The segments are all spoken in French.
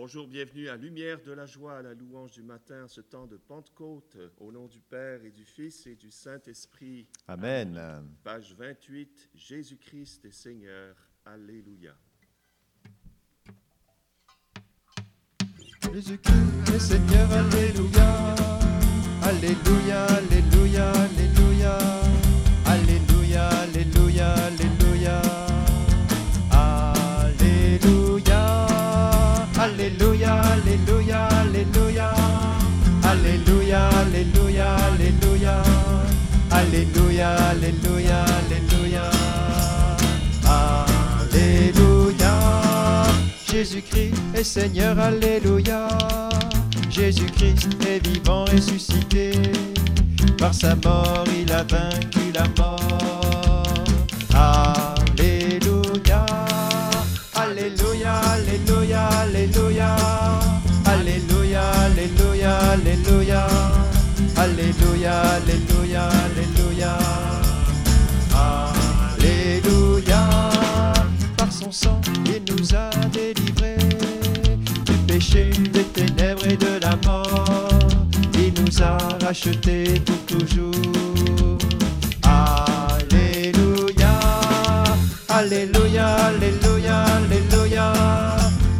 Bonjour, bienvenue à Lumière de la joie, à la louange du matin, ce temps de Pentecôte, au nom du Père et du Fils et du Saint-Esprit. Amen. Page 28, Jésus-Christ est Seigneur. Alléluia. Jésus-Christ est Seigneur, Alléluia. Alléluia, Alléluia, Alléluia. Alléluia, Alléluia, Alléluia. Alléluia. Alléluia, Alléluia, Alléluia. Alléluia, Alléluia, Alléluia. Alléluia, Alléluia, Alléluia. Jésus-Christ est Seigneur, Alléluia. Jésus-Christ est vivant, ressuscité. Par sa mort, il a vaincu la mort. Alléluia, Alléluia, Alléluia. Alléluia. Par son sang, il nous a délivrés du péché, des ténèbres et de la mort. Il nous a rachetés pour toujours. Alléluia. Alléluia, Alléluia, Alléluia.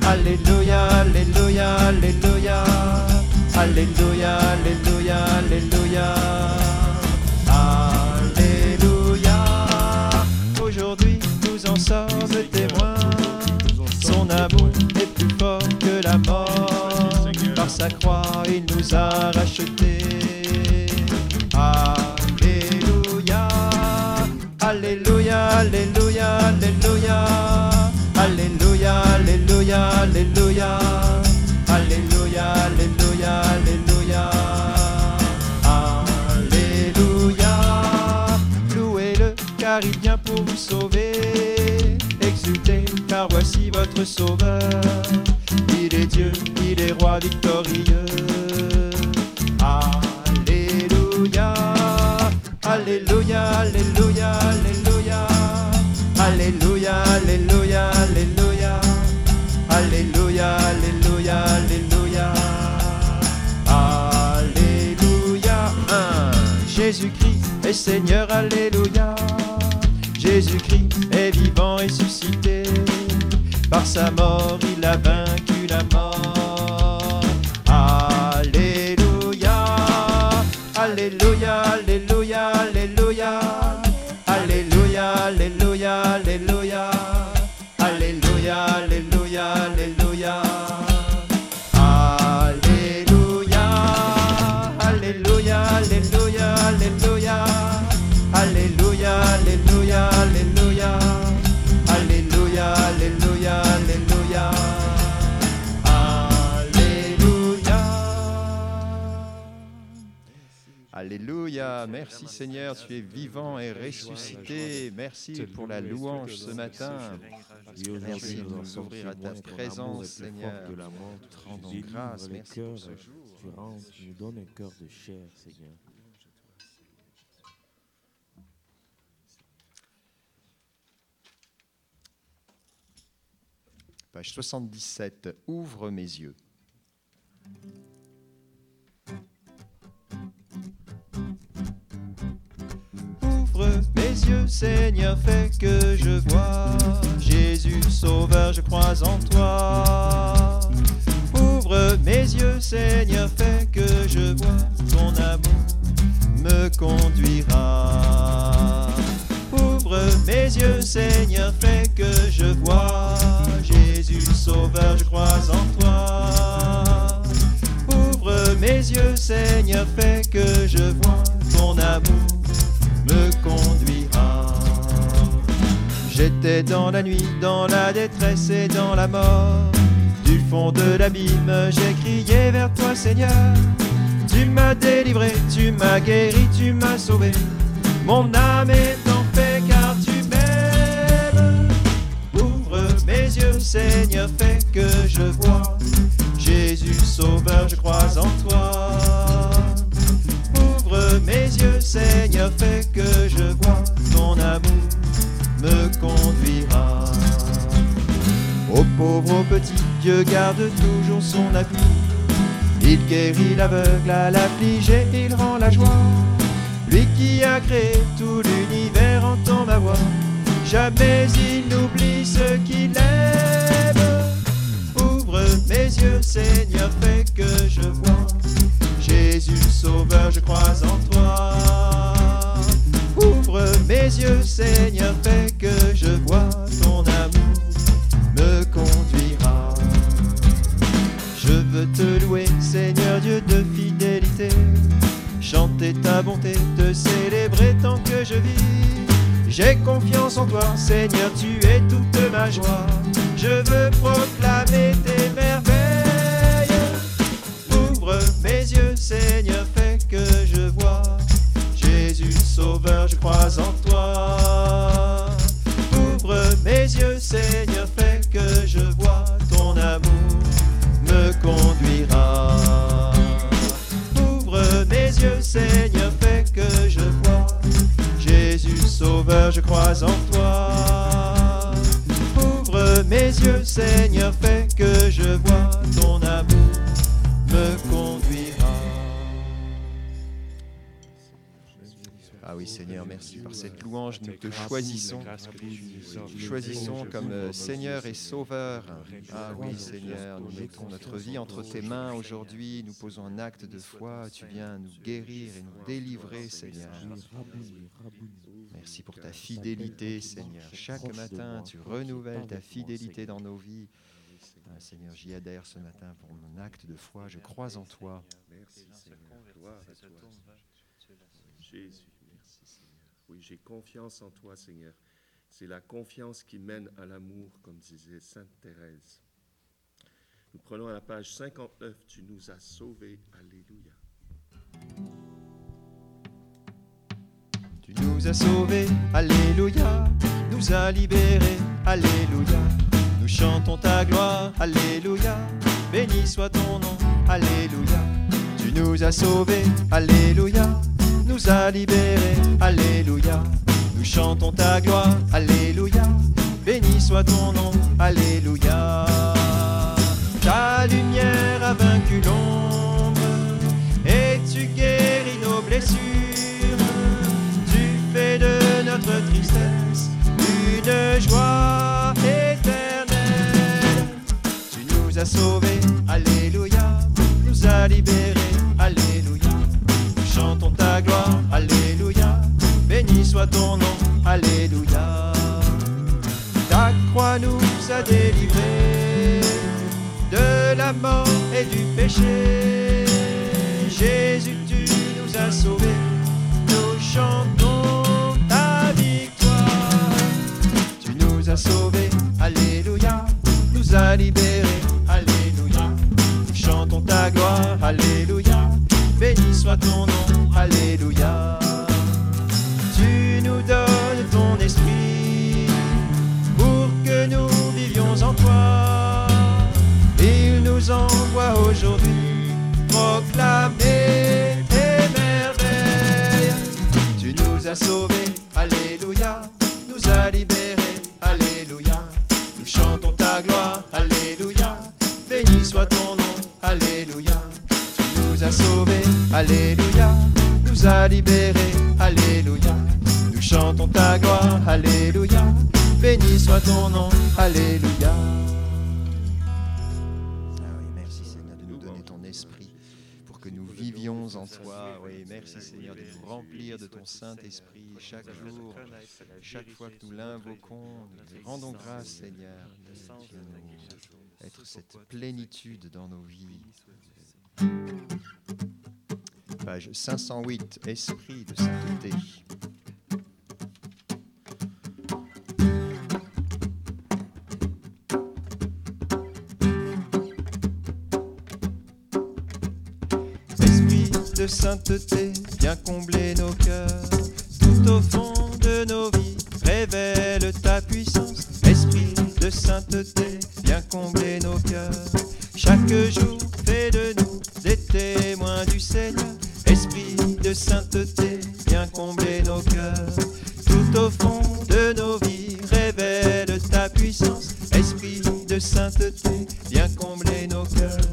Alléluia, Alléluia, Alléluia. Alléluia, a rachetés. Alléluia. Alléluia, Alléluia, Alléluia. Alléluia, Alléluia, Alléluia. Alléluia, Alléluia, Alléluia. Alléluia. Louez-le car il vient pour vous sauver. Exultez car voici votre sauveur. Il est Dieu, il est roi victorieux. Alléluia. Alléluia, Alléluia, Alléluia. Alléluia, Alléluia, Alléluia. Alléluia, Alléluia, Alléluia. Alléluia. Jésus-Christ est Seigneur, Alléluia. Jésus-Christ est vivant, ressuscité. Par sa mort, il a vaincu Alléluia. Merci Seigneur, tu es vivant et ressuscité. Merci pour la louange ce matin. Merci de nous ouvrir à ta présence, Seigneur. tu grâce. Merci pour ce jour. tu rends, tu nous donnes un cœur de chair, Seigneur. Page 77. Ouvre mes yeux. Seigneur, fais que je vois. Jésus, Sauveur, je crois en toi. Ouvre mes yeux, Seigneur, fais que je vois. Ton amour me conduira. Ouvre mes yeux, Seigneur, fais que je vois. Jésus, Sauveur, je crois en toi. Ouvre mes yeux, Seigneur, fais que je vois. Dans la nuit, dans la détresse et dans la mort. Du fond de l'abîme, j'ai crié vers toi, Seigneur. Tu m'as délivré, tu m'as guéri, tu m'as sauvé. Mon âme est en paix car tu m'aimes. Ouvre mes yeux, Seigneur, fais que je vois. Jésus, Sauveur, je crois en toi. Ouvre mes yeux, Seigneur, fais que je vois. Ton amour Au pauvre au petit, Dieu garde toujours son appui. Il guérit l'aveugle à l'affligé, il rend la joie. Lui qui a créé tout l'univers entend ma voix. Jamais il n'oublie ce qu'il aime. Ouvre mes yeux, Seigneur, fais que je vois. Jésus Sauveur, je crois en toi. Ouvre mes yeux, Seigneur, fais que je vois ton amour me conduira. Je veux te louer, Seigneur Dieu de fidélité, chanter ta bonté, te célébrer tant que je vis. J'ai confiance en toi, Seigneur, tu es toute ma joie. Je veux proclamer tes merveilles. Ouvre mes yeux, Seigneur, yeux, Seigneur, fais que je vois. Jésus Sauveur, je crois en toi. Ouvre mes yeux, Seigneur, fais merci par cette louange, nous te choisissons. Choisissons comme euh, Seigneur et Sauveur. Ah oui Seigneur, nous mettons notre vie entre tes mains aujourd'hui, nous posons un acte de foi, tu viens nous guérir et nous délivrer Seigneur. Merci pour ta fidélité Seigneur. Chaque matin, tu renouvelles ta fidélité dans nos vies. Ah, Seigneur, j'y adhère ce matin pour mon acte de foi, je crois en toi. Merci Seigneur. Jésus. Oui, j'ai confiance en toi Seigneur. C'est la confiance qui mène à l'amour, comme disait Sainte Thérèse. Nous prenons à la page 59, tu nous as sauvés. Alléluia. Tu nous as sauvés, Alléluia, nous as libérés, Alléluia. Nous chantons ta gloire, Alléluia, béni soit ton nom, Alléluia. Tu nous as sauvés, Alléluia, nous as libérés, Alléluia. Nous chantons ta gloire, Alléluia, béni soit ton nom, Alléluia. Ta lumière a vaincu l'ombre et tu guéris nos blessures. Tu fais de notre tristesse une joie éternelle. Tu nous as sauvés, Alléluia, nous as libérés, ton nom, Alléluia. Ta croix nous a délivrés de la mort et du péché. Jésus, tu nous as sauvés, nous chantons ta victoire. Tu nous as sauvés, Alléluia, nous as libérés, Alléluia. Nous chantons ta gloire, Alléluia, béni soit ton nom, Alléluia. Aujourd'hui proclamer toi. Oui, merci Seigneur de nous remplir de ton Saint-Esprit chaque jour. Chaque fois que nous l'invoquons, nous te rendons grâce Seigneur. Nous être cette plénitude dans nos vies. Page 508, Esprit de sainteté. De sainteté, viens combler nos cœurs. Tout au fond de nos vies, révèle ta puissance. Esprit de sainteté, viens combler nos cœurs. Chaque jour, fais de nous des témoins du Seigneur. Esprit de sainteté, viens combler nos cœurs. Tout au fond de nos vies, révèle ta puissance. Esprit de sainteté, révèle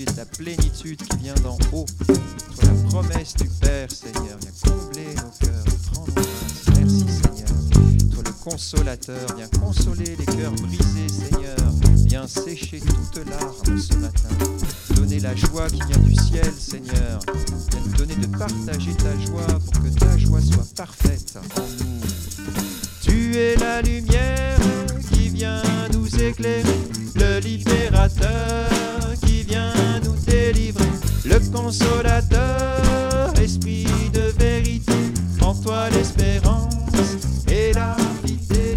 ta plénitude qui vient d'en haut. La promesse du Père Seigneur, viens combler nos cœurs. Grâce. Merci Seigneur. Toi le consolateur, viens consoler les cœurs brisés Seigneur. Viens sécher toute larme ce matin. Donner la joie qui vient du ciel Seigneur. Viens nous donner de partager ta joie pour que ta joie soit parfaite en nous. Tu es la lumière qui vient nous éclairer, le libérateur consolateur, esprit de vérité, en toi l'espérance et la fidélité.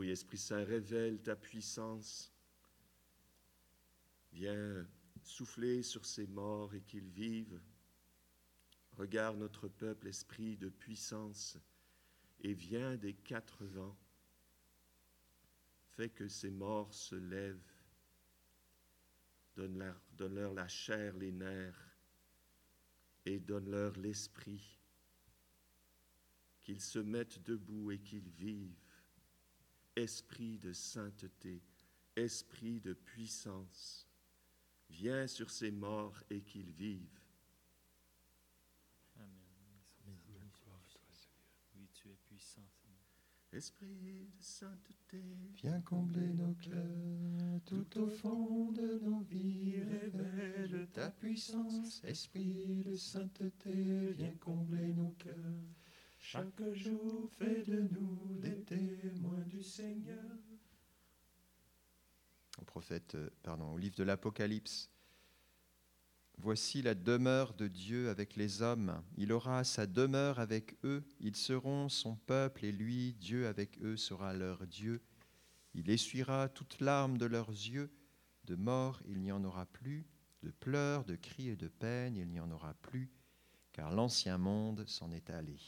Oui, Esprit Saint, révèle ta puissance. Viens souffler sur ces morts et qu'ils vivent. Regarde notre peuple, esprit de puissance, et viens des quatre vents. Fais que ces morts se lèvent. Donne-leur donne la chair, les nerfs, et donne-leur l'esprit. Qu'ils se mettent debout et qu'ils vivent esprit de sainteté, esprit de puissance, viens sur ces morts et qu'ils vivent. Oui, tu es puissant. Esprit de sainteté, Viens combler nos cœurs, tout au fond de nos vies, révèle ta puissance. Esprit de sainteté, viens combler nos cœurs. Chaque jour, fais de nous des témoins du Seigneur. Au prophète, euh, au livre de l'Apocalypse. Voici la demeure de Dieu avec les hommes. Il aura sa demeure avec eux. Ils seront son peuple et lui, Dieu avec eux, sera leur Dieu. Il essuiera toute larme de leurs yeux. De mort, il n'y en aura plus. De pleurs, de cris et de peine, il n'y en aura plus, car l'ancien monde s'en est allé.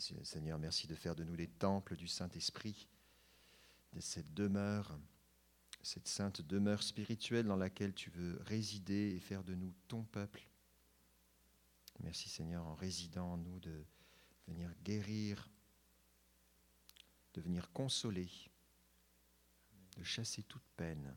Seigneur, merci de faire de nous les temples du Saint-Esprit, de cette demeure, cette sainte demeure spirituelle dans laquelle tu veux résider et faire de nous ton peuple. Merci Seigneur, en résidant en nous, de venir guérir, de venir consoler, de chasser toute peine.